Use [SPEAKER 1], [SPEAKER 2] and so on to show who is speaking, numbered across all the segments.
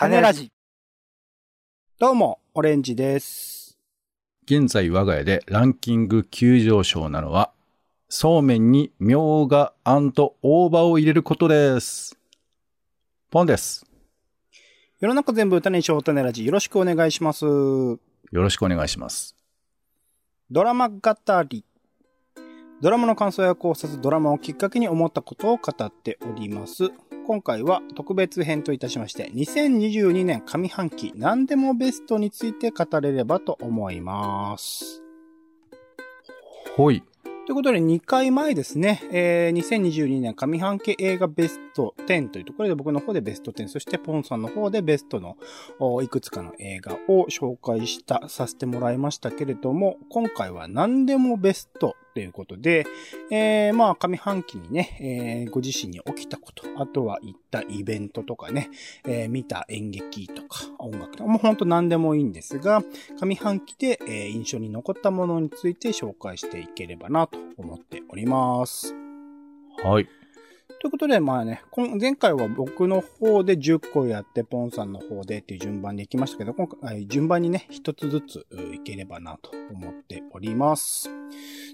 [SPEAKER 1] 種ラジ。どうも、オレンジです。
[SPEAKER 2] 現在我が家でランキング急上昇なのは、そうめんにみょうが、あんと大葉を入れることです。ポンです。
[SPEAKER 1] 世の中全部種にしよう種ラジ。よろしくお願いします。
[SPEAKER 2] よろしくお願いします。
[SPEAKER 1] ドラマ語り。ドラマの感想や考察、ドラマをきっかけに思ったことを語っております。今回は特別編といたしまして、2022年上半期何でもベストについて語れればと思います。
[SPEAKER 2] ほい。
[SPEAKER 1] ということで、2回前ですね、えー、2022年上半期映画ベスト10というところで僕の方でベスト10、そしてポンさんの方でベストのおいくつかの映画を紹介した、させてもらいましたけれども、今回は何でもベストということで、えー、まあ上半期にね、えー、ご自身に起きたこと、あとは行ったイベントとかね、えー、見た演劇とか音楽とか、もうほんと何でもいいんですが、上半期で、えー印象に残ったものについて紹介していければなと思っております。
[SPEAKER 2] はい。
[SPEAKER 1] ということで、まあね、今前回は僕の方で10個やって、ポンさんの方でっていう順番で行きましたけど、今回、順番にね、一つずつういければなと思っております。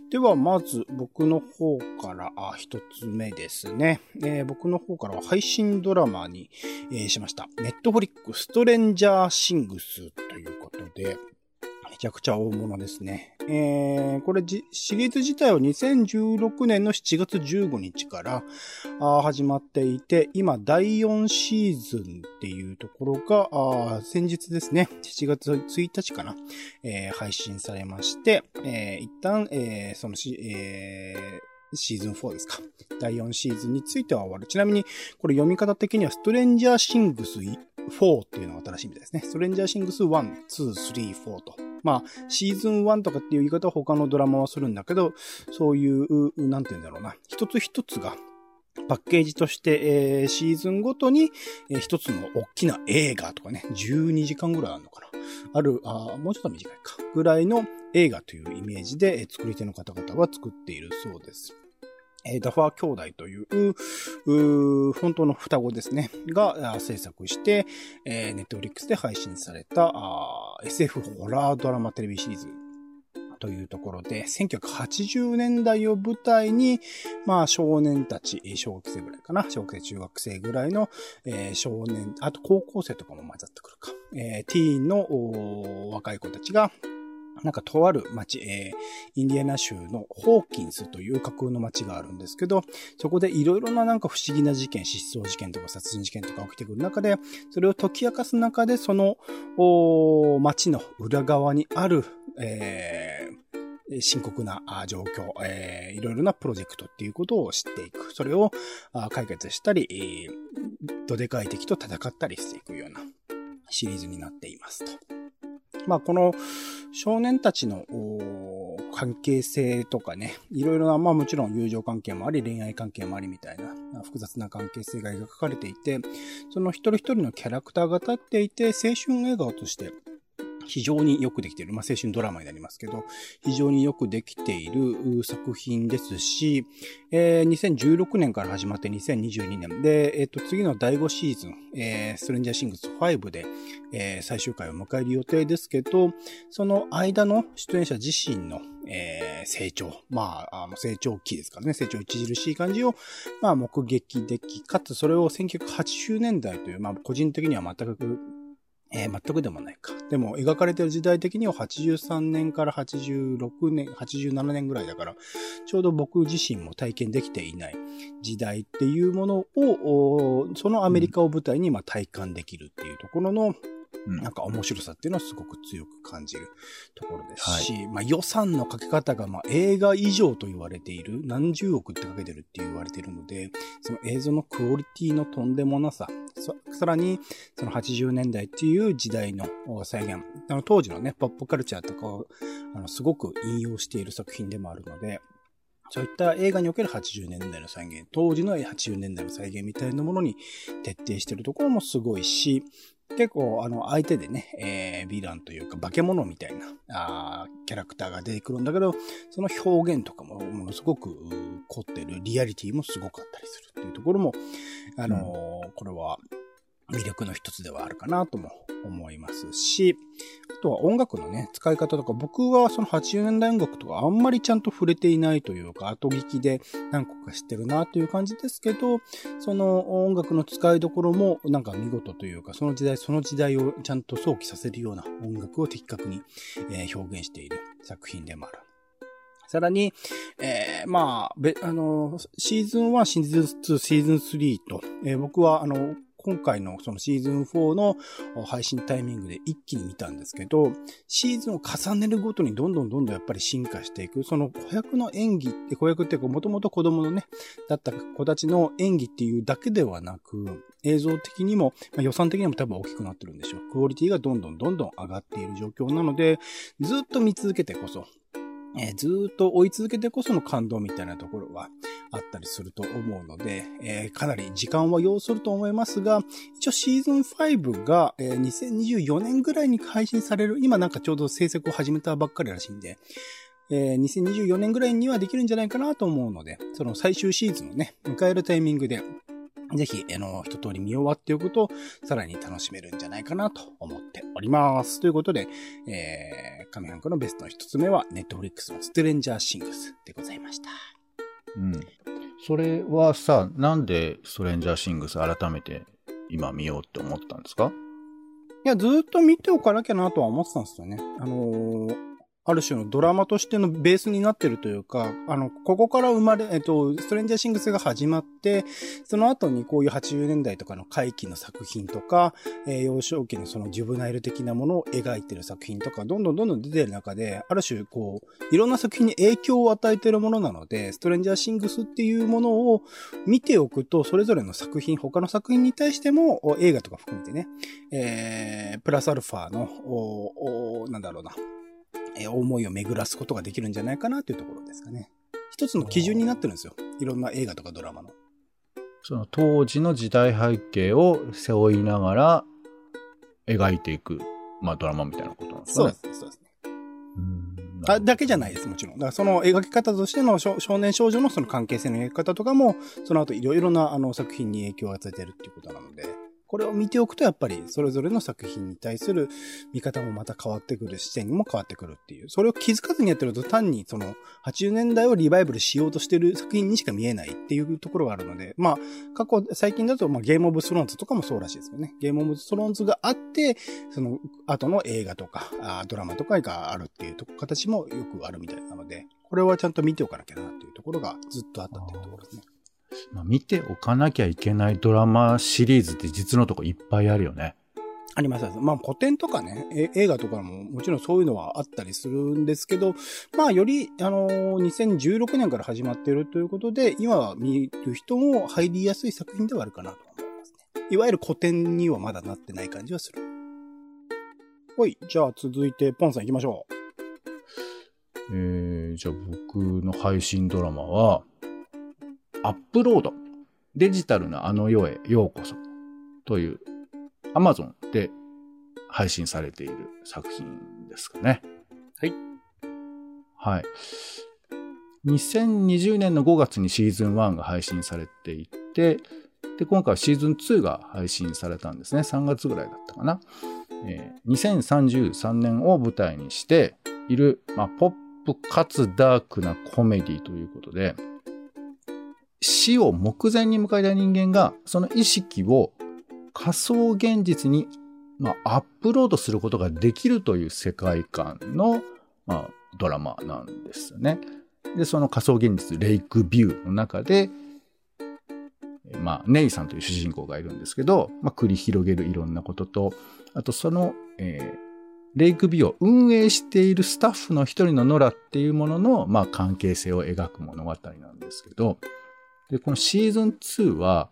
[SPEAKER 1] では、まず僕の方から、一つ目ですね。えー僕の方からは配信ドラマに、えーしました。ネットフリックストレンジャーシングスということで、めちゃくちゃ大物ですね。えー、これじ、シリーズ自体は2016年の7月15日から始まっていて、今第4シーズンっていうところが、あ先日ですね、7月1日かな、えー配信されまして、えー一旦、えーそのし、えーシーズン4ですか。第4シーズンについては終わる。ちなみに、これ読み方的には、ストレンジャーシングス4っていうのが新しいみたいですね。ストレンジャーシングス1、2、3、4と。まあ、シーズン1とかっていう言い方は他のドラマはするんだけど、そういう、なんて言うんだろうな。一つ一つが、パッケージとして、えーシーズンごとに、えー一つの大きな映画とかね、12時間ぐらいあるのかな。ある、あもうちょっと短いか。ぐらいの映画というイメージで、えー作り手の方々は作っているそうです。えダファー兄弟という、う本当の双子ですね、が制作して、えー、ネットフリックスで配信された SF ホラードラマテレビシリーズというところで、1980年代を舞台に、まあ少年たち、小学生ぐらいかな、小学生、中学生ぐらいの、えー少年、あと高校生とかも混ざってくるか、えーティーンの若い子たちが、なんかとある町、えーインディアナ州のホーキンスという架空の町があるんですけど、そこでいろいろななんか不思議な事件、失踪事件とか殺人事件とか起きてくる中で、それを解き明かす中で、その、お町の裏側にある、えー深刻な状況、えーいろいろなプロジェクトっていうことを知っていく。それを解決したり、えーどでかい敵と戦ったりしていくようなシリーズになっていますと。まあ、この少年たちの関係性とかね、いろいろな、まあもちろん友情関係もあり、恋愛関係もありみたいな、複雑な関係性が描かれていて、その一人一人のキャラクターが立っていて、青春映画として非常によくできている。まあ、青春ドラマになりますけど、非常によくできている作品ですし、えー2016年から始まって2022年で、えっ、と、次の第5シーズン、えーストレンジャーシングス5で、えー最終回を迎える予定ですけど、その間の出演者自身の、えー成長、まあ、あの成長期ですからね、成長著しい感じを、まあ、目撃でき、かつそれを1980年代という、まあ、個人的には全くえー全くでもないか。でも、描かれてる時代的には83年から86年、87年ぐらいだから、ちょうど僕自身も体験できていない時代っていうものを、そのアメリカを舞台にま体感できるっていうところの、
[SPEAKER 2] うん
[SPEAKER 1] なんか面白さっていうのはすごく強く感じるところですし、まあ予算のかけ方がまあ映画以上と言われている、何十億ってかけてるって言われているので、その映像のクオリティのとんでもなさ、ささらにその80年代っていう時代のお再現、あの当時のね、ポップカルチャーとかをあのすごく引用している作品でもあるので、そういった映画における80年代の再現、当時の80年代の再現みたいなものに徹底しているところもすごいし、結構、あの、相手でね、えー、ヴィランというか、化け物みたいな、あーキャラクターが出てくるんだけど、その表現とかも、ものすごく、凝ってる、リアリティもすごかったりするっていうところも、あのーこれは、魅力の一つではあるかなとも思いますし、あとは音楽のね、使い方とか、僕はその80年代音楽とかあんまりちゃんと触れていないというか、後聞きで何個か知ってるなという感じですけど、その音楽の使いどころもなんか見事というか、その時代その時代をちゃんと想起させるような音楽を的確に、表現している作品でもある。さらに、えー、まあ、べ、あの、シーズン1、シーズン2、シーズン3と、えー、僕は、あの、今回のそのシーズン4の配信タイミングで一気に見たんですけど、シーズンを重ねるごとにどんどんどんどんやっぱり進化していく。その子役の演技って、子役っていうかもともと子供のね、だった子たちの演技っていうだけではなく、映像的にも、まあ、予算的にも多分大きくなってるんでしょう。クオリティがどんどんどんどん上がっている状況なので、ずっと見続けてこそ、えー、ずっと追い続けてこその感動みたいなところはあったりすると思うので、えー、かなり時間は要すると思いますが、一応シーズン5が、えー、2024年ぐらいに配信される、今なんかちょうど制作を始めたばっかりらしいんで、えー、2024年ぐらいにはできるんじゃないかなと思うので、その最終シーズンをね、迎えるタイミングで、ぜひ、あの、一通り見終わっておくと、さらに楽しめるんじゃないかなと思っております。ということで、えー、上半期のベストの一つ目は、ネットフリックスのストレンジャーシングスでございました。
[SPEAKER 2] うん。それはさ、なんでストレンジャーシングス改めて今見ようって思ったんですか？
[SPEAKER 1] いや、ずっと見ておかなきゃなとは思ってたんですよね。あのー、ある種のドラマとしてのベースになってるというか、あの、ここから生まれ、えっと、ストレンジャーシングスが始まって、その後にこういう80年代とかの回帰の作品とか、えー、幼少期のそのジュブナイル的なものを描いてる作品とか、どんどんどんどん出てる中で、ある種こう、いろんな作品に影響を与えてるものなので、ストレンジャーシングスっていうものを見ておくと、それぞれの作品、他の作品に対しても、映画とか含めてね、えー、プラスアルファの、お、おなんだろうな、え思いを巡らすことができるんじゃないかなというところですかね。一つの基準になってるんですよ。いろんな映画とかドラマの。
[SPEAKER 2] その当時の時代背景を背負いながら描いていく、まあドラマみたいなことなんですね。そうですね。そうですね。
[SPEAKER 1] あだけじゃないです、もちろん。だからその描き方としての少年少女のその関係性の描き方とかも、その後いろいろなあの作品に影響を与えてるっていうことなので、これを見ておくとやっぱりそれぞれの作品に対する見方もまた変わってくる、視点にも変わってくるっていう。それを気づかずにやってると単にその80年代をリバイバルしようとしてる作品にしか見えないっていうところがあるので、まあ過去、最近だとまあゲームオブスローンズとかもそうらしいですよね。ゲームオブスローンズがあって、その後の映画とかあドラマとかがあるっていう形もよくあるみたいなので、これはちゃんと見ておかなきゃなっていうところがずっとあったっていうところですね。
[SPEAKER 2] まあ、見ておかなきゃいけないドラマシリーズって実のとこいっぱいあるよね。
[SPEAKER 1] あります。まあ古典とかね、映画とかももちろんそういうのはあったりするんですけど、まあより、あのー、2016年から始まっているということで、今見る人も入りやすい作品ではあるかなと思いますね。いわゆる古典にはまだなってない感じはする。はい。じゃあ続いて、ポンさん行きましょう。
[SPEAKER 2] えー、じゃあ僕の配信ドラマは、アップロード。デジタルなあの世へようこそ。という Amazon で配信されている作品ですかね。
[SPEAKER 1] はい。
[SPEAKER 2] はい。2020年の5月にシーズン1が配信されていて、で、今回はシーズン2が配信されたんですね。3月ぐらいだったかな。えー、2033年を舞台にしている、まあ、ポップかつダークなコメディということで、死を目前に迎えた人間が、その意識を仮想現実に、まあ、アップロードすることができるという世界観の、まあ、ドラマなんですね。で、その仮想現実、レイクビューの中で、まあ、ネイさんという主人公がいるんですけど、まあ、繰り広げるいろんなことと、あとその、えー、レイクビューを運営しているスタッフの一人のノラっていうものの、まあ、関係性を描く物語なんですけど、で、このシーズン2は、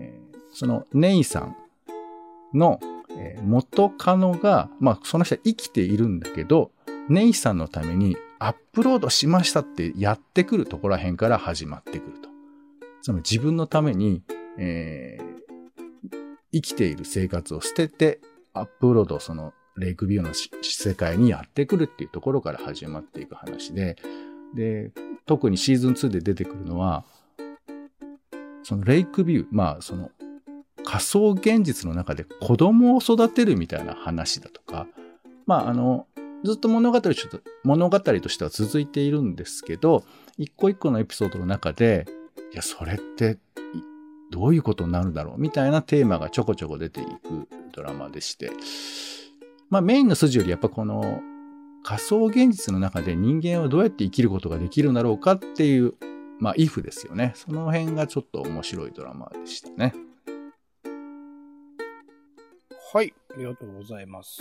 [SPEAKER 2] えー、そのネイさんの、元カノが、まあその人は生きているんだけど、ネイさんのためにアップロードしましたってやってくるところら辺から始まってくると。その自分のために、えー、生きている生活を捨てて、アップロードそのレイクビューの世界にやってくるっていうところから始まっていく話で、で、特にシーズン2で出てくるのは、そのレイクビュー、まあその仮想現実の中で子供を育てるみたいな話だとか、まあ、あの、ずっと物語として物語としては続いているんですけど、一個一個のエピソードの中で、いや、それってどういうことになるだろうみたいなテーマがちょこちょこ出ていくドラマでして、まあメインの筋よりやっぱこの仮想現実の中で人間はどうやって生きることができるんだろうかっていう、まあ if ですよね。その辺がちょっと面白いドラマでしたね。
[SPEAKER 1] はい、ありがとうございます。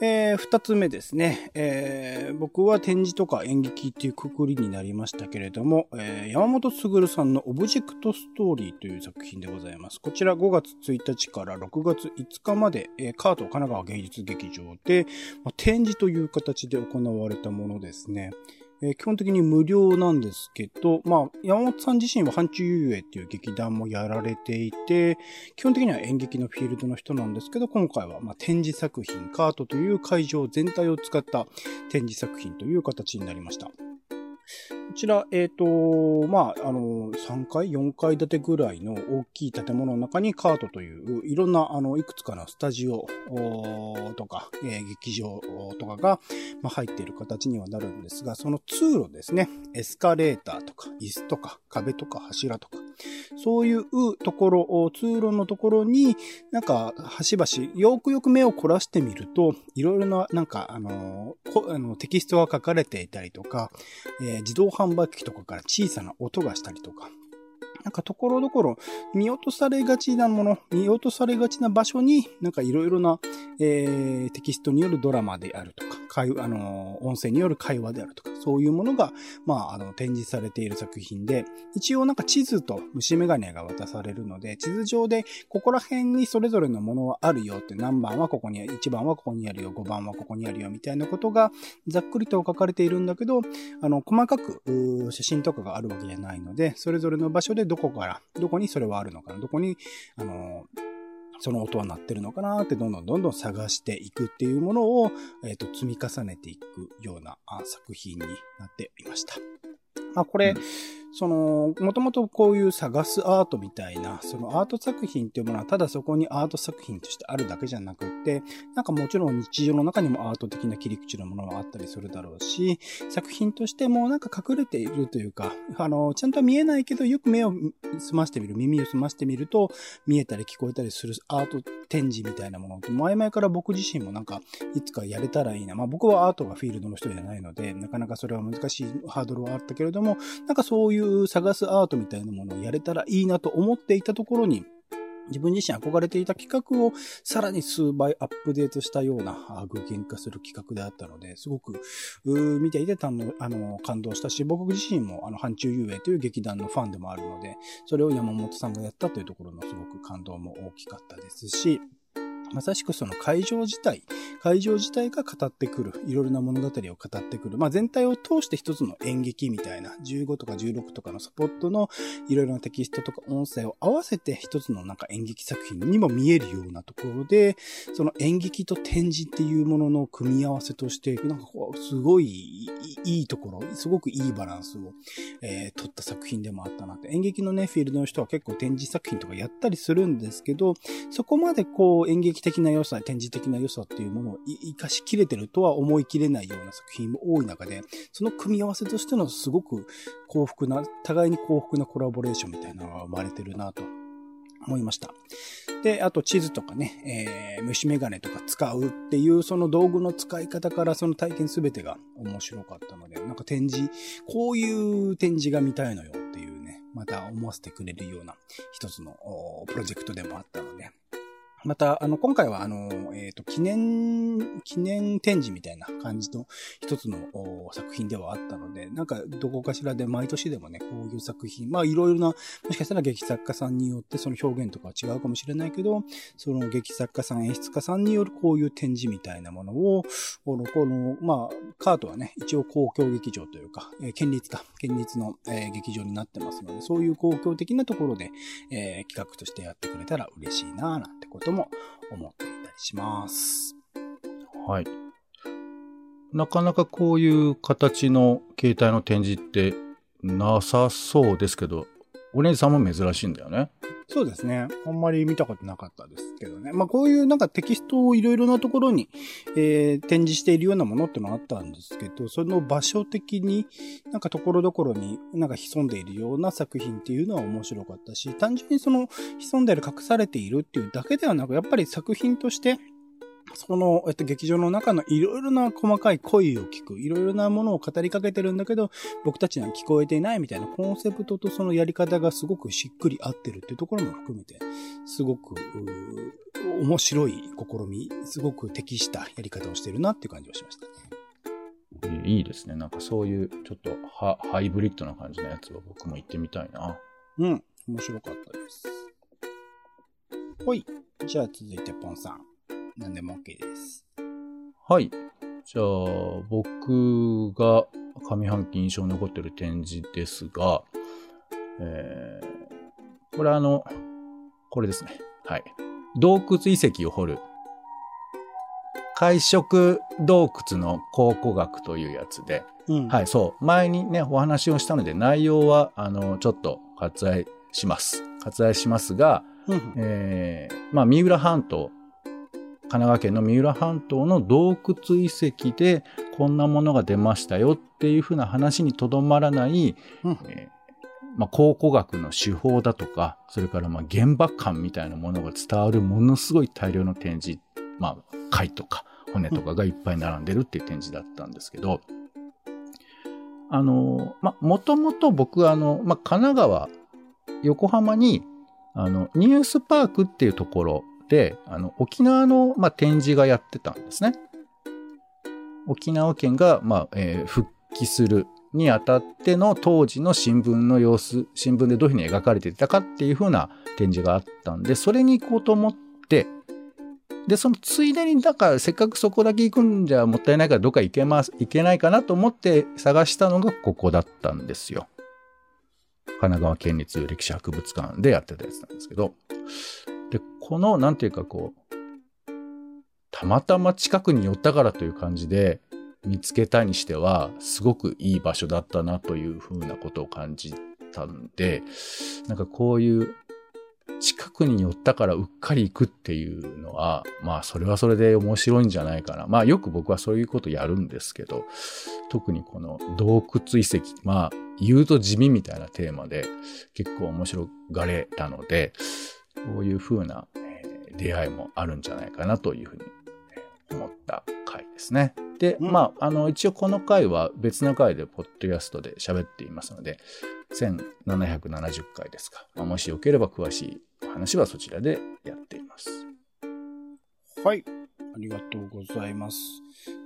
[SPEAKER 1] えー、二つ目ですね、えー、僕は展示とか演劇っていうくくりになりましたけれども、えー、山本卓さんのオブジェクトストーリーという作品でございます。こちら5月1日から6月5日まで、えー、カート神奈川芸術劇場で、まあ、展示という形で行われたものですね。えー、基本的に無料なんですけど、まあ、山本さん自身は反中遊泳っていう劇団もやられていて、基本的には演劇のフィールドの人なんですけど、今回はま展示作品、カートという会場全体を使った展示作品という形になりました。こちら、えっ、ー、と、まあ、あの、3階、4階建てぐらいの大きい建物の中にカートという、いろんな、あの、いくつかのスタジオとか、えー、劇場とかが、まあ、入っている形にはなるんですが、その通路ですね、エスカレーターとか、椅子とか、壁とか柱とか、そういうところ、通路のところに、なんか、端々、よくよく目を凝らしてみると、いろいろな、なんか、あの、あのテキストが書かれていたりとか、えー、自動販売機とかから小さな音がしたりとか、なんかところどころ見落とされがちなもの、見落とされがちな場所に、なんかいろいろな、えー、テキストによるドラマであるとか、会あの、音声による会話であるとか、そういうものが、まあ、あの、展示されている作品で、一応なんか地図と虫眼鏡が渡されるので、地図上で、ここら辺にそれぞれのものはあるよって、何番はここに、1番はここにあるよ、5番はここにあるよ、みたいなことが、ざっくりと書かれているんだけど、あの、細かく、写真とかがあるわけじゃないので、それぞれの場所でどこから、どこにそれはあるのかな、どこに、あの、その音は鳴ってるのかなってどんどんどんどん探していくっていうものを、えっ、ー、と積み重ねていくような作品になっていました。まあこれ、うんその、もともとこういう探すアートみたいな、そのアート作品っていうものはただそこにアート作品としてあるだけじゃなくって、なんかもちろん日常の中にもアート的な切り口のものはあったりするだろうし、作品としてもなんか隠れているというか、あの、ちゃんと見えないけどよく目を澄ましてみる、耳を澄ましてみると見えたり聞こえたりするアート展示みたいなものって前々から僕自身もなんかいつかやれたらいいな。まあ僕はアートがフィールドの人じゃないので、なかなかそれは難しいハードルはあったけれども、なんかそういうう探すアートみたいなものをやれたらいいなと思っていたところに、自分自身憧れていた企画をさらに数倍アップデートしたような具現化する企画であったので、すごく見ていてあの感動したし、僕自身もあの、範疇遊泳という劇団のファンでもあるので、それを山本さんがやったというところのすごく感動も大きかったですし、まさしくその会場自体、会場自体が語ってくる、いろいろな物語を語ってくる。まあ全体を通して一つの演劇みたいな、15とか16とかのスポットのいろいろなテキストとか音声を合わせて一つのなんか演劇作品にも見えるようなところで、その演劇と展示っていうものの組み合わせとして、なんかこう、すごいいいところ、すごくいいバランスを、えー、取った作品でもあったなって。演劇のね、フィールドの人は結構展示作品とかやったりするんですけど、そこまでこう演劇的な良さ、展示的な良さっていうものを活かしきれてるとは思い切れないような作品も多い中で、その組み合わせとしてのすごく幸福な、互いに幸福なコラボレーションみたいなのが生まれてるなと思いました。で、あと地図とかね、えー、虫眼鏡とか使うっていうその道具の使い方からその体験すべてが面白かったので、なんか展示、こういう展示が見たいのよっていうね、また思わせてくれるような一つのプロジェクトでもあったので、また、あの、今回は、あの、えっ、ー、と、記念、記念展示みたいな感じの一つの作品ではあったので、なんか、どこかしらで毎年でもね、こういう作品、まあ、いろいろな、もしかしたら劇作家さんによってその表現とかは違うかもしれないけど、その劇作家さん、演出家さんによるこういう展示みたいなものを、この、このまあ、カートはね、一応公共劇場というか、えー、県立か、県立の、えー、劇場になってますので、そういう公共的なところで、えー、企画としてやってくれたら嬉しいな、なんてこともも思っていたりします。
[SPEAKER 2] はい。なかなかこういう形の携帯の展示ってなさそうですけど、お姉さんも珍しいんだよね。
[SPEAKER 1] そうですね。あんまり見たことなかったですけどね。まあこういうなんかテキストをいろいろなところに、えー、展示しているようなものってのあったんですけど、その場所的になんかところどころになんか潜んでいるような作品っていうのは面白かったし、単純にその潜んでいる隠されているっていうだけではなく、やっぱり作品としてその、えっと、劇場の中のいろいろな細かい声を聞く、いろいろなものを語りかけてるんだけど、僕たちには聞こえていないみたいなコンセプトとそのやり方がすごくしっくり合ってるっていうところも含めて、すごく、面白い試み、すごく適したやり方をしてるなっていう感じがしました
[SPEAKER 2] ね。いいですね。なんかそういうちょっとハハイブリッドな感じのやつを僕も行ってみたいな。
[SPEAKER 1] うん。面白かったです。ほい。じゃあ続いてポンさん。何でも OK です。
[SPEAKER 2] はい。じゃあ、僕が上半期印象に残ってる展示ですが、えー、これあの、これですね。はい。洞窟遺跡を掘る。海色洞窟の考古学というやつで、うん、はい、そう。前にね、お話をしたので、内容は、あの、ちょっと割愛します。割愛しますが、うん、えー、まあ、三浦半島神奈川県の三浦半島の洞窟遺跡でこんなものが出ましたよっていうふうな話にとどまらない、うん、えー、まあ、考古学の手法だとか、それからまあ現場感みたいなものが伝わるものすごい大量の展示、まあ、貝とか骨とかがいっぱい並んでるっていう展示だったんですけど、あの、まあ、もともと僕あの、まあ、神奈川、横浜に、あの、ニュースパークっていうところで、あの、沖縄の、まあ、展示がやってたんですね。沖縄県が、まあ、えー、復帰するにあたっての当時の新聞の様子、新聞でどういうふうに描かれていたかっていうふうな展示があったんで、それに行こうと思って、で、そのついでに、だからせっかくそこだけ行くんじゃもったいないからどっか行けます、行けないかなと思って探したのがここだったんですよ。神奈川県立歴史博物館でやってたやつなんですけど。で、この、なんていうかこう、たまたま近くに寄ったからという感じで見つけたにしては、すごくいい場所だったなというふうなことを感じたんで、なんかこういう近くに寄ったからうっかり行くっていうのは、まあそれはそれで面白いんじゃないかな。まあよく僕はそういうことやるんですけど、特にこの洞窟遺跡、まあ言うと地味みたいなテーマで結構面白がれたので、そういう風な、え出会いもあるんじゃないかなというふうに、え思った回ですね。で、うん、まあ、あの、一応この回は別の回でポッドキャストで喋っていますので、1770回ですか。まあ、もしよければ詳しいお話はそちらでやっています。
[SPEAKER 1] はい。ありがとうございます。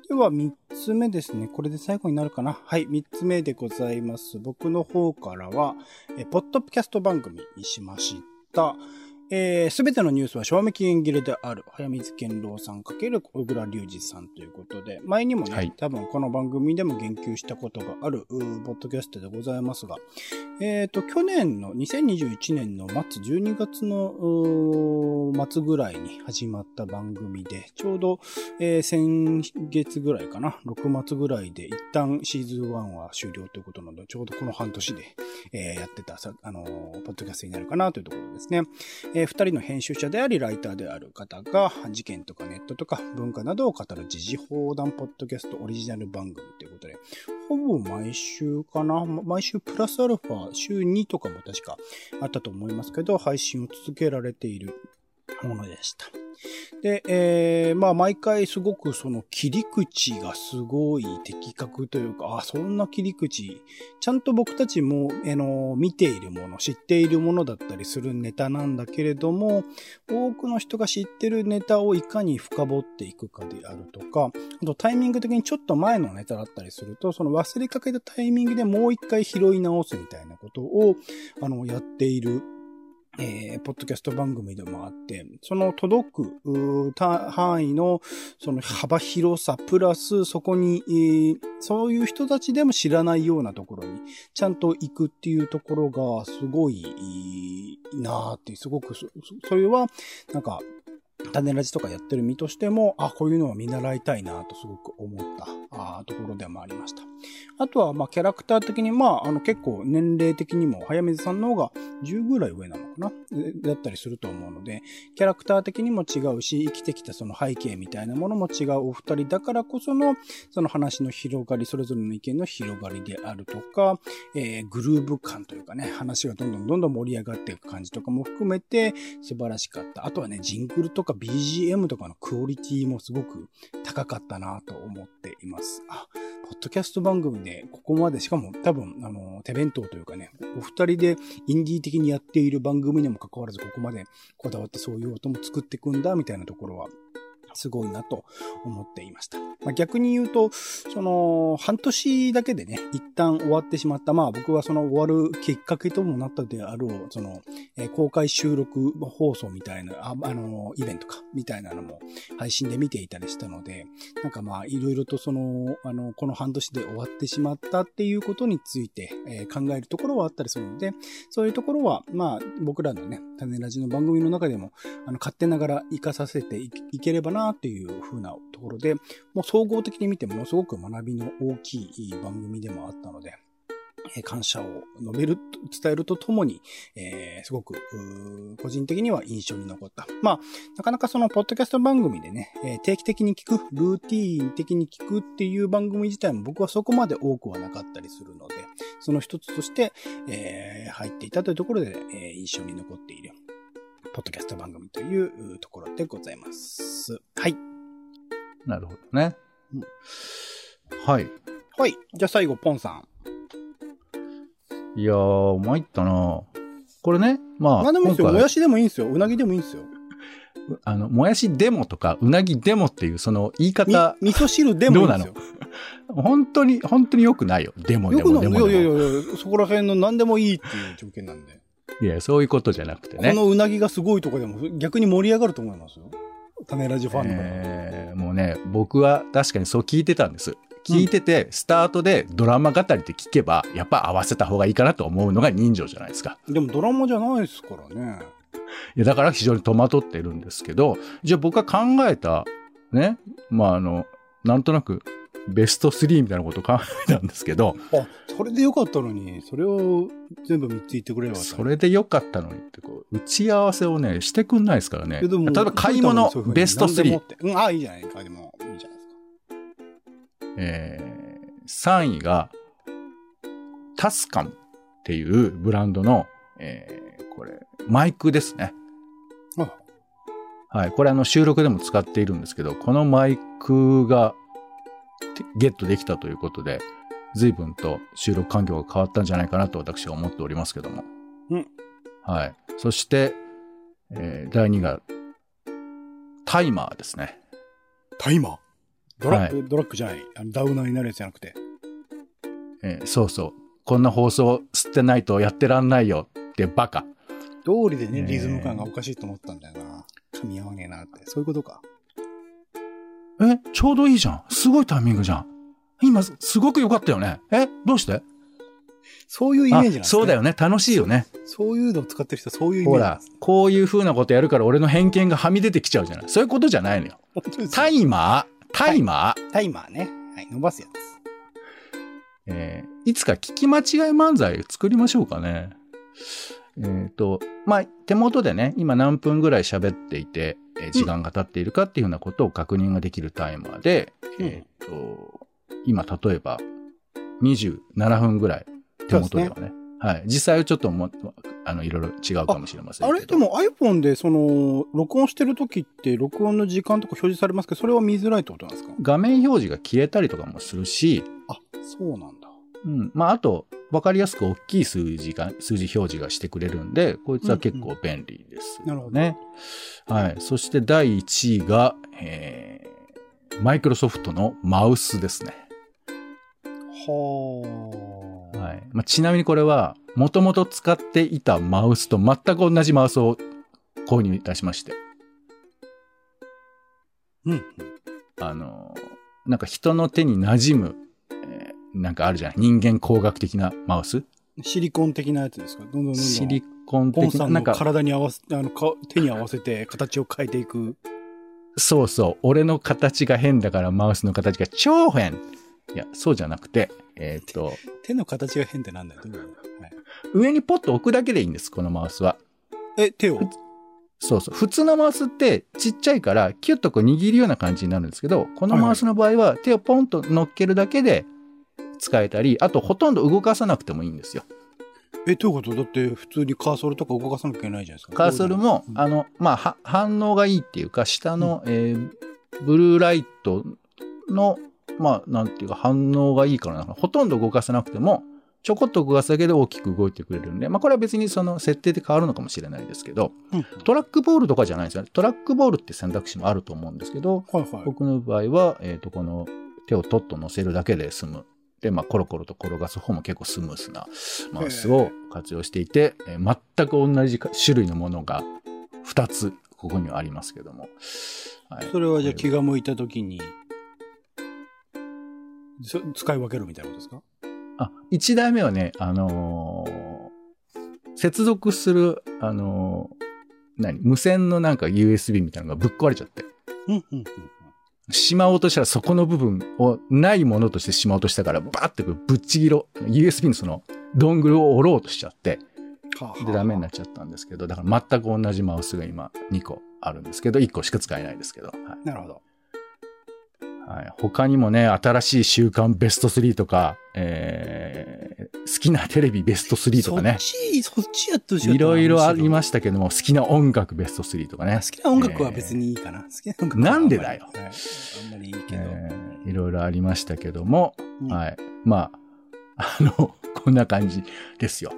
[SPEAKER 1] では、三つ目ですね。これで最後になるかな。はい、三つ目でございます。僕の方からは、えポッドキャスト番組にしました。えす、べてのニュースは賞味期限切れである、早水健郎さんかける小倉隆二さんということで、前にもね、はい、多分この番組でも言及したことがある、ポッドキャストでございますが、えっ、ー、と、去年の2021年の末、12月の末ぐらいに始まった番組で、ちょうど、えー、先月ぐらいかな、6月ぐらいで一旦シーズン1は終了ということなので、ちょうどこの半年で、えー、やってた、あのポッドキャストになるかなというところですね。えー、二人の編集者であり、ライターである方が、事件とかネットとか文化などを語る時事放談ポッドキャストオリジナル番組ということで、ほぼ毎週かな毎週プラスアルファ、週2とかも確かあったと思いますけど、配信を続けられているものでした。で、えー、まあ毎回すごくその切り口がすごい的確というか、あ、そんな切り口、ちゃんと僕たちも、あの、見ているもの、知っているものだったりするネタなんだけれども、多くの人が知ってるネタをいかに深掘っていくかであるとか、あとタイミング的にちょっと前のネタだったりすると、その忘れかけたタイミングでもう一回拾い直すみたいなことを、あの、やっているえー、ポッドキャスト番組でもあって、その届く範囲のその幅広さプラスそこに、えー、そういう人たちでも知らないようなところにちゃんと行くっていうところがすごいいいなーって、すごくそ、それはなんか種ラジとかやってる身としても、あ、こういうのは見習いたいなとすごく思ったあところでもありました。あとは、まあ、キャラクター的に、まあ、あの、結構年齢的にも、早水さんの方が10ぐらい上なのかな？だったりすると思うので、キャラクター的にも違うし、生きてきたその背景みたいなものも違うお二人だからこその、その話の広がり、それぞれの意見の広がりであるとか、えー、グルーヴ感というかね、話がどんどんどんどん盛り上がっていく感じとかも含めて素晴らしかった。あとはね、ジングルとか BGM とかのクオリティもすごく高かったなと思っています。あ、ポッドキャスト番組でここまで、しかも多分、あの、手弁当というかね、お二人でインディー的にやっている番組にもかかわらずここまでこだわってそういう音も作っていくんだ、みたいなところはすごいなと思っていました。まあ、逆に言うと、その、半年だけでね、一旦終わってしまった。まあ僕はその終わるきっかけともなったであろう、その、えー、公開収録放送みたいな、あ、あの、イベントか、みたいなのも配信で見ていたりしたので、なんかまあ、いろいろとその、あの、この半年で終わってしまったっていうことについて、えー、考えるところはあったりするので、そういうところは、まあ、僕らのね、種ラジの番組の中でも、あの、勝手ながら活かさせていければなっていう風なところで、もう総合的に見てものすごく学びの大きい番組でもあったので、感謝を述べる、伝えるとともに、えー、すごく、個人的には印象に残った。まあ、なかなかその、ポッドキャスト番組でね、えー、定期的に聞く、ルーティーン的に聞くっていう番組自体も僕はそこまで多くはなかったりするので、その一つとして、えー、入っていたというところで、え印象に残っている、ポッドキャスト番組というところでございます。はい。
[SPEAKER 2] なるほどね。うん、はい。
[SPEAKER 1] はい。じゃあ最後、ポンさん。
[SPEAKER 2] いやー、参ったなこれね、まあ。
[SPEAKER 1] 何でもいいですよ。もやしでもいいんですよ。うなぎでもいいんですよ。
[SPEAKER 2] あの、もやしでもとか、うなぎでもっていう、その言い方。
[SPEAKER 1] 味噌汁でもいいんですよ。どう
[SPEAKER 2] なの？本当に、本当に良くないよ。でもでもでも
[SPEAKER 1] いやいやいやそこら辺の何でもいいっていう条件なんで。
[SPEAKER 2] いや、そういうことじゃなくてね。
[SPEAKER 1] このうなぎがすごいとこでも逆に盛り上がると思いますよ。種ラジファンの、
[SPEAKER 2] えー、もうね、僕は確かにそう聞いてたんです。聞いてて、うん、スタートでドラマ語りって聞けば、やっぱ合わせた方がいいかなと思うのが人情じゃないですか。
[SPEAKER 1] でもドラマじゃないですからね。
[SPEAKER 2] いや、だから非常に戸惑ってるんですけど、じゃあ僕が考えた、ね、まああの、なんとなくベスト3みたいなことを考えたんですけど。
[SPEAKER 1] あ、それでよかったのに、それを全部3つ言ってくれれば
[SPEAKER 2] それでよかったのにってこう、打ち合わせをね、してくんないですからね。例えば買い物、ベスト3。
[SPEAKER 1] うん、あ、いいじゃないか。でも、いいじゃないですか。
[SPEAKER 2] えー、3位が、タスカンっていうブランドの、えー、これ、マイクですね。はい。これあの収録でも使っているんですけど、このマイクがゲットできたということで、随分と収録環境が変わったんじゃないかなと私は思っておりますけども。
[SPEAKER 1] うん。
[SPEAKER 2] はい。そして、えー、第2が、タイマーですね。
[SPEAKER 1] タイマー？ドラッグ、はい、ドラッグじゃない。あのダウナーになるやつじゃなくて。
[SPEAKER 2] えー、そうそう。こんな放送吸ってないとやってらんないよってバカ。
[SPEAKER 1] 通りでね、リズム感がおかしいと思ったんだよな。噛み合わねえなって。そういうことか。
[SPEAKER 2] え、ちょうどいいじゃん。すごいタイミングじゃん。今、すごく良かったよね。え、どうして？
[SPEAKER 1] そういうイメージなんです
[SPEAKER 2] ね。そうだよね。楽しいよね。
[SPEAKER 1] そういうのを使ってる人そういうイメージほら、
[SPEAKER 2] こういう風なことやるから俺の偏見がはみ出てきちゃうじゃない。そういうことじゃないのよ。タイマー？タイマー、はい、
[SPEAKER 1] タイマーね。はい、伸ばすやつ。
[SPEAKER 2] えー、いつか聞き間違い漫才作りましょうかね。えっ、ー、と、まあ、手元でね、今何分ぐらい喋っていて、え時間が経っているかっていうようなことを確認ができるタイマーで、うん、えっ、と、今例えば27分ぐらい手元ではね。ねはい。実際はちょっとも、あの、いろいろ違うかもしれません
[SPEAKER 1] あれ？でも iPhone でその、録音してる時って録音の時間とか表示されますけど、それは見づらいってことなんですか？
[SPEAKER 2] 画面表示が消えたりとかもするし。
[SPEAKER 1] あ、そうなんだ。
[SPEAKER 2] うん。まあ、あと、わかりやすく大きい数字が、数字表示がしてくれるんで、こいつは結構便利です、ね
[SPEAKER 1] うんうん、なるほどね。
[SPEAKER 2] はい。そして第1位が、えー、マイクロソフトのマウスですね。
[SPEAKER 1] は
[SPEAKER 2] あ。はい。まあ、ちなみにこれは、もともと使っていたマウスと全く同じマウスを購入いたしまして。
[SPEAKER 1] うん。
[SPEAKER 2] あの、なんか人の手に馴染む、えー、なんかあるじゃない？人間工学的なマウス？
[SPEAKER 1] シリコン的なやつですか？どんどんどんどん
[SPEAKER 2] シリ根的な、
[SPEAKER 1] ポンさんの
[SPEAKER 2] なんか、
[SPEAKER 1] 体に合わせ、あの、か手に合わせて形を変えていく。
[SPEAKER 2] そうそう、俺の形が変だからマウスの形が超変。いや、そうじゃなくて、えっ、と、
[SPEAKER 1] 手の形が変ってなんだよ。はい、
[SPEAKER 2] 上にポッと置くだけでいいんです、このマウスは。
[SPEAKER 1] え、手を？
[SPEAKER 2] そうそう。普通のマウスってちっちゃいから、キュッとこう握るような感じになるんですけど、このマウスの場合は手をポンと乗っけるだけで使えたり、あとほとんど動かさなくてもいいんですよ。
[SPEAKER 1] え、どういうこと？だって普通にカーソルとか動かさなきゃいけないじゃないですか。
[SPEAKER 2] カーソルも、
[SPEAKER 1] うん
[SPEAKER 2] あの、まあ、は反応がいいっていうか、下の、えーブルーライトの、まあ、なんていうか反応がいいからな。ほとんど動かさなくても、ちょこっと動かすだけで大きく動いてくれるんで、まあ、これは別にその設定で変わるのかもしれないですけど、
[SPEAKER 1] うん
[SPEAKER 2] トラックボールとかじゃないんですよね。トラックボールって選択肢もあると思うんですけど、
[SPEAKER 1] はいはい。
[SPEAKER 2] 僕の場合は、えっ、と、この手をトッと乗せるだけで済む。で、まあ、コロコロと転がす方も結構スムースなマウスを活用していて、えー全く同じか種類のものが2つ、ここにはありますけども。はい
[SPEAKER 1] それはじゃあ気が向いた時に、そ使い分けるみたいなことですか？
[SPEAKER 2] あ、1台目はね、あのー接続する、あのー何？無線のなんか USB みたいなのがぶっ壊れちゃって。
[SPEAKER 1] うんうんうん。
[SPEAKER 2] しまおうとしたらそこの部分をないものとしてしまおうとしたから、バーってぶっちぎろ、USB のそのドングルを折ろうとしちゃって、
[SPEAKER 1] はあ
[SPEAKER 2] でダメになっちゃったんですけど、だから全く同じマウスが今2個あるんですけど、1個しか使えないですけど、はい
[SPEAKER 1] なるほど。
[SPEAKER 2] はい、他にもね、新しい週間ベスト3とか、えー好きなテレビベスト3とかね、
[SPEAKER 1] そっち、そっちやってほしかった
[SPEAKER 2] いろいろありま
[SPEAKER 1] し
[SPEAKER 2] したけども、好きな音楽ベスト3とかね、
[SPEAKER 1] 好きな音楽は別にいいかな。好きな音楽は
[SPEAKER 2] なんでだよ
[SPEAKER 1] あんまりはいあんまりいいけど。
[SPEAKER 2] えーいろいろありましたけども、
[SPEAKER 1] うん
[SPEAKER 2] はい。まあ、あの、こんな感じですよ。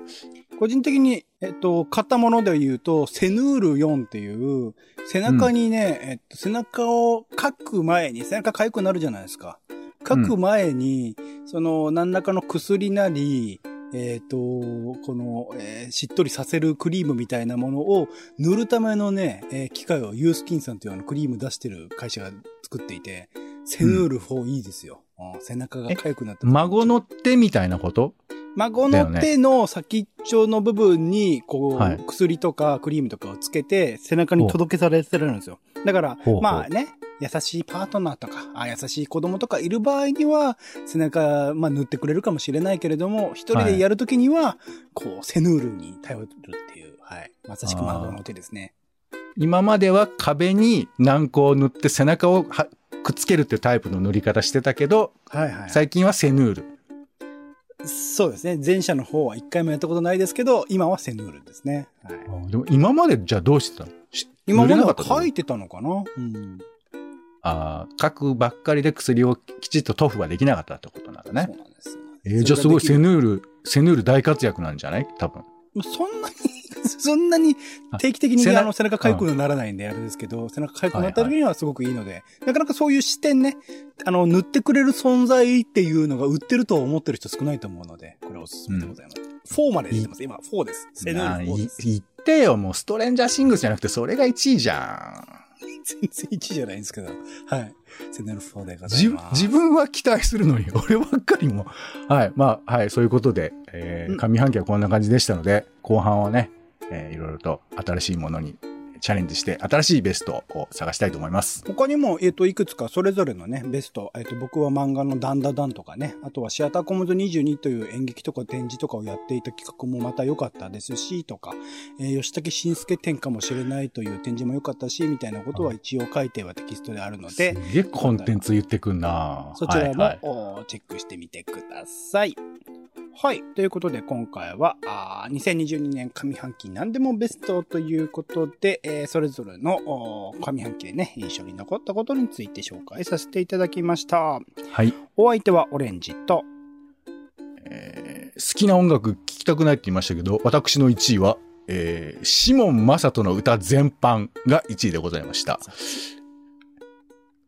[SPEAKER 1] 個人的に、えっと、買ったもので言うと、セヌール4っていう、背中にね、えっと、背中を書く前に、背中痒くなるじゃないですか。書く前に、その、何らかの薬なり、えっ、と、この、えーしっとりさせるクリームみたいなものを塗るためのね、えー機械をユースキンさんというあのクリーム出してる会社が作っていて、セヌール4いいですよ。うん背中が痒くなった時。
[SPEAKER 2] 孫の手みたいなこと？
[SPEAKER 1] 孫の手の先っちょの部分に、こう、
[SPEAKER 2] はい
[SPEAKER 1] 薬とかクリームとかをつけて、背中に届けされてるんですよ。だから
[SPEAKER 2] ほうほう、
[SPEAKER 1] まあね、優しいパートナーとか、あ優しい子供とかいる場合には、背中、まあ塗ってくれるかもしれないけれども、一人でやるときには、こう、セヌールに頼るっていう、はい。まさしく孫の手ですね。
[SPEAKER 2] 今までは壁に軟膏を塗って背中をはくっつけるっていうタイプの塗り方してたけど、
[SPEAKER 1] はいはい。
[SPEAKER 2] 最近はセヌール。
[SPEAKER 1] そうですね。前者の方は一回もやったことないですけど、今はセヌールですね。はい。
[SPEAKER 2] でも今までじゃあどうしてたの？し
[SPEAKER 1] 今までは書いてたのかな？うん。
[SPEAKER 2] ああ、書くばっかりで薬をきちっと塗布はできなかったってことなんだね
[SPEAKER 1] そ。うなんですよ。
[SPEAKER 2] えーじゃあすごいセ
[SPEAKER 1] ー
[SPEAKER 2] ヌール、セヌール大活躍なんじゃない？多分。
[SPEAKER 1] ル。そんなに、そんなに定期的にあの背中痒くならないんであれですけど、背中痒くなった時にはすごくいいので、なかなかそういう視点ね、あの、塗ってくれる存在っていうのが売ってると思ってる人少ないと思うので、これおすすめでございます。4まで出てます。今、4です。セヌール4
[SPEAKER 2] あーい
[SPEAKER 1] です。
[SPEAKER 2] 言ってよ、もうストレンジャーシングスじゃなくてそれが1位じゃん。
[SPEAKER 1] 全然1じゃないんですけど、はい。セヌール4でござい
[SPEAKER 2] 自
[SPEAKER 1] ます。
[SPEAKER 2] 自分は期待するのに、俺ばっかりも。はい。まあ、はい。そういうことで、えー
[SPEAKER 1] うん
[SPEAKER 2] 上半期はこんな感じでしたので、後半はね、えーいろいろと新しいものにチャレンジして、新しいベストを探したいと思います。
[SPEAKER 1] 他にも、えっ、と、いくつかそれぞれのね、ベスト、えっ、と、僕は漫画のダンダダンとかね、あとはシアターコモンズ22という演劇とか展示とかをやっていた企画もまた良かったですし、とか、えー吉武慎介展かもしれないという展示も良かったし、みたいなことは一応書いてはテキストであるの
[SPEAKER 2] す
[SPEAKER 1] で、
[SPEAKER 2] げえコンテンツ言ってくんな
[SPEAKER 1] そちらも、
[SPEAKER 2] はいはい
[SPEAKER 1] おチェックしてみてください。はい。ということで、今回は、あー2022年上半期何でもベストということで、えーそれぞれのお上半期でね、印象に残ったことについて紹介させていただきました。
[SPEAKER 2] はい。
[SPEAKER 1] お相手はオレンジと、
[SPEAKER 2] えー好きな音楽聴きたくないって言いましたけど、私の1位は、えーシモン・マサトの歌全般が1位でございました。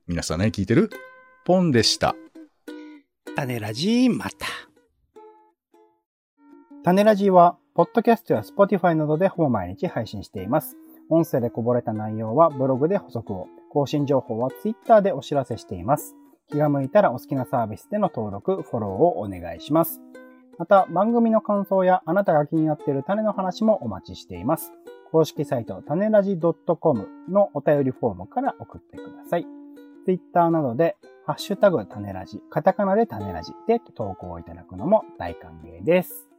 [SPEAKER 2] 皆さんね、聞いてる？ポンでした。
[SPEAKER 1] 種ラジーまた。種ラジは、ポッドキャストや Spotify などでほぼ毎日配信しています。音声でこぼれた内容はブログで補足を、更新情報は Twitter でお知らせしています。気が向いたらお好きなサービスでの登録、フォローをお願いします。また、番組の感想やあなたが気になっている種の話もお待ちしています。公式サイト、種ラジ .com のお便りフォームから送ってください。Twitter などで、ハッシュタグ種ラジ、カタカナで種ラジで投稿いただくのも大歓迎です。